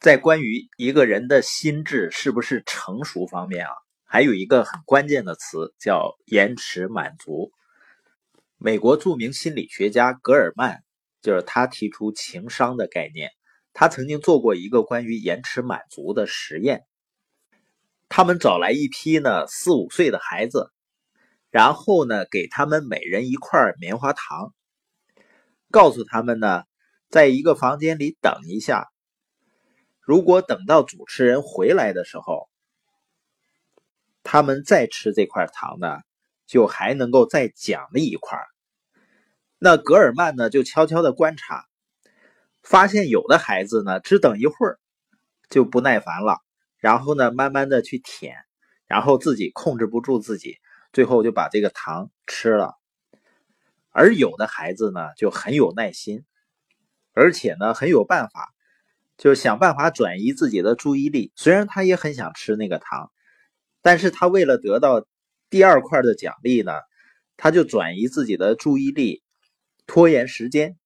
在关于一个人的心智是不是成熟方面啊，还有一个很关键的词叫延迟满足。美国著名心理学家格尔曼就是他提出情商的概念。他曾经做过一个关于延迟满足的实验。他们找来一批呢四五岁的孩子，然后呢给他们每人一块棉花糖，告诉他们呢在一个房间里等一下。如果等到主持人回来的时候，他们再吃这块糖呢，就还能够再奖励一块。那格尔曼呢，就悄悄的观察，发现有的孩子呢，只等一会儿就不耐烦了，然后呢，慢慢的去舔，然后自己控制不住自己，最后就把这个糖吃了。而有的孩子呢，就很有耐心，而且呢，很有办法。就是想办法转移自己的注意力，虽然他也很想吃那个糖，但是他为了得到第二块的奖励呢，他就转移自己的注意力，拖延时间，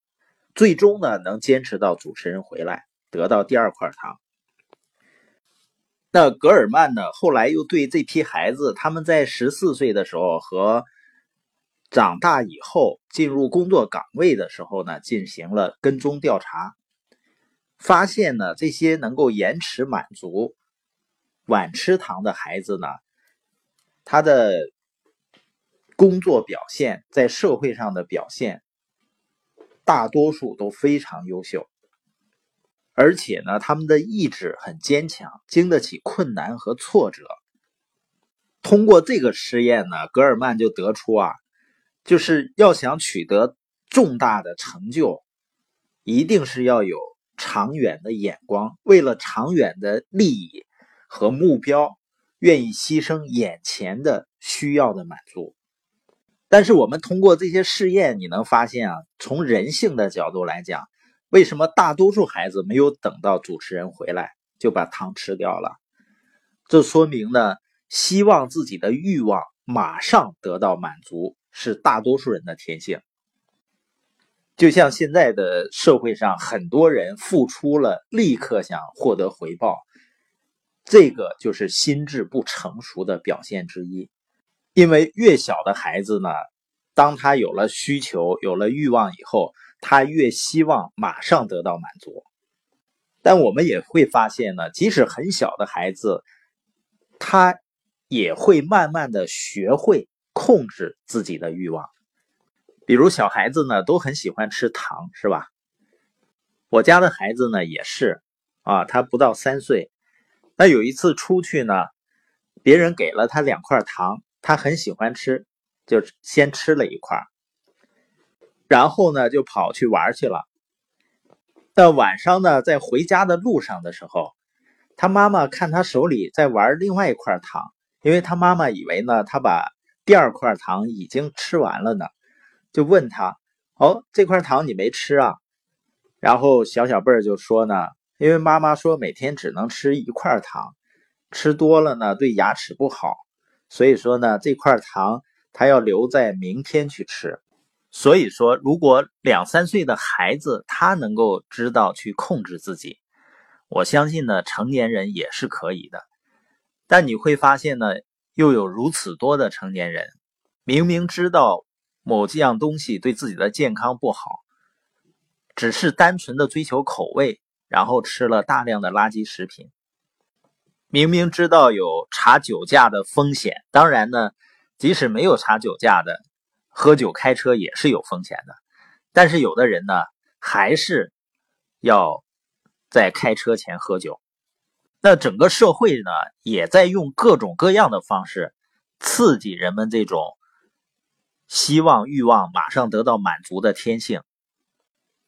最终呢能坚持到主持人回来，得到第二块糖。那格尔曼呢，后来又对这批孩子，他们在十四岁的时候和长大以后进入工作岗位的时候呢，进行了跟踪调查。发现呢，这些能够延迟满足、晚吃糖的孩子呢，他的工作表现在社会上的表现，大多数都非常优秀，而且呢，他们的意志很坚强，经得起困难和挫折。通过这个实验呢，格尔曼就得出啊，就是要想取得重大的成就，一定是要有。长远的眼光，为了长远的利益和目标，愿意牺牲眼前的需要的满足。但是我们通过这些试验，你能发现啊，从人性的角度来讲，为什么大多数孩子没有等到主持人回来就把糖吃掉了？这说明呢，希望自己的欲望马上得到满足是大多数人的天性。就像现在的社会上，很多人付出了，立刻想获得回报，这个就是心智不成熟的表现之一。因为越小的孩子呢，当他有了需求、有了欲望以后，他越希望马上得到满足。但我们也会发现呢，即使很小的孩子，他也会慢慢的学会控制自己的欲望。比如小孩子呢都很喜欢吃糖，是吧？我家的孩子呢也是啊，他不到三岁，那有一次出去呢，别人给了他两块糖，他很喜欢吃，就先吃了一块，然后呢就跑去玩去了。到晚上呢，在回家的路上的时候，他妈妈看他手里在玩另外一块糖，因为他妈妈以为呢他把第二块糖已经吃完了呢。就问他，哦，这块糖你没吃啊？然后小小贝儿就说呢，因为妈妈说每天只能吃一块糖，吃多了呢对牙齿不好，所以说呢这块糖他要留在明天去吃。所以说，如果两三岁的孩子他能够知道去控制自己，我相信呢成年人也是可以的。但你会发现呢，又有如此多的成年人，明明知道。某几样东西对自己的健康不好，只是单纯的追求口味，然后吃了大量的垃圾食品。明明知道有查酒驾的风险，当然呢，即使没有查酒驾的，喝酒开车也是有风险的。但是有的人呢，还是要在开车前喝酒。那整个社会呢，也在用各种各样的方式刺激人们这种。希望欲望马上得到满足的天性，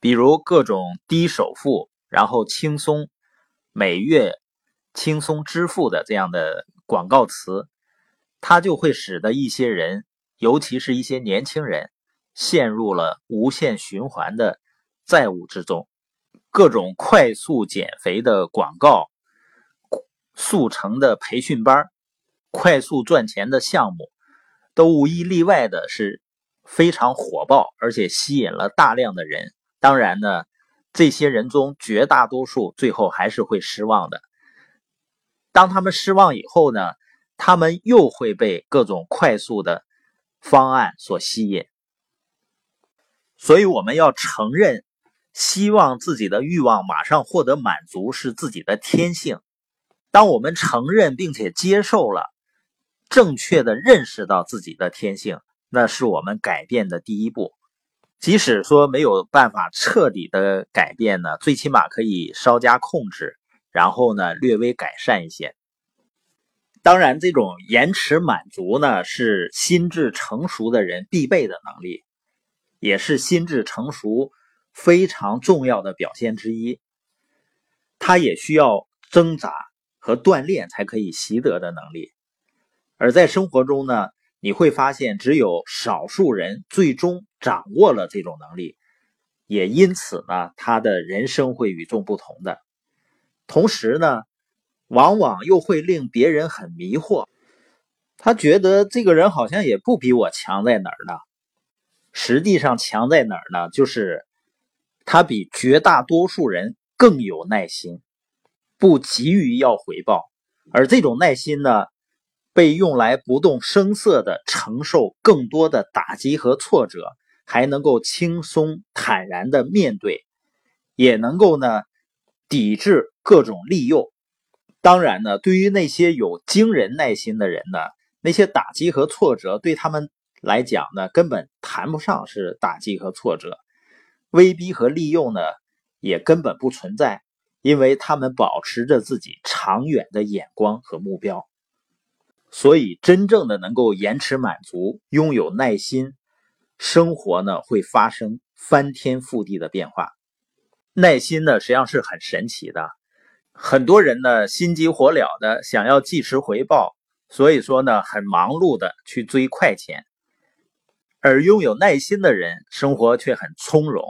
比如各种低首付，然后轻松每月轻松支付的这样的广告词，它就会使得一些人，尤其是一些年轻人，陷入了无限循环的债务之中。各种快速减肥的广告、速成的培训班、快速赚钱的项目。都无一例外的是非常火爆，而且吸引了大量的人。当然呢，这些人中绝大多数最后还是会失望的。当他们失望以后呢，他们又会被各种快速的方案所吸引。所以我们要承认，希望自己的欲望马上获得满足是自己的天性。当我们承认并且接受了，正确的认识到自己的天性，那是我们改变的第一步。即使说没有办法彻底的改变呢，最起码可以稍加控制，然后呢略微改善一些。当然，这种延迟满足呢，是心智成熟的人必备的能力。也是心智成熟非常重要的表现之一，它也需要挣扎和锻炼才可以习得的能力。而在生活中呢，你会发现只有少数人最终掌握了这种能力，也因此呢，他的人生会与众不同的。同时呢，往往又会令别人很迷惑，他觉得这个人好像也不比我强在哪儿呢。实际上强在哪儿呢？就是他比绝大多数人更有耐心，不急于要回报，而这种耐心呢，被用来不动声色的承受更多的打击和挫折，还能够轻松坦然的面对，也能够呢抵制各种利诱。当然呢，对于那些有惊人耐心的人呢，那些打击和挫折对他们。来讲呢，根本谈不上是打击和挫折，威逼和利用呢，也根本不存在，因为他们保持着自己长远的眼光和目标，所以真正的能够延迟满足，拥有耐心，生活呢会发生翻天覆地的变化。耐心呢实际上是很神奇的，很多人呢心急火燎的想要即时回报，所以说呢很忙碌的去追快钱。而拥有耐心的人，生活却很从容，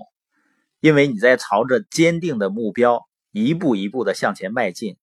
因为你在朝着坚定的目标一步一步的向前迈进，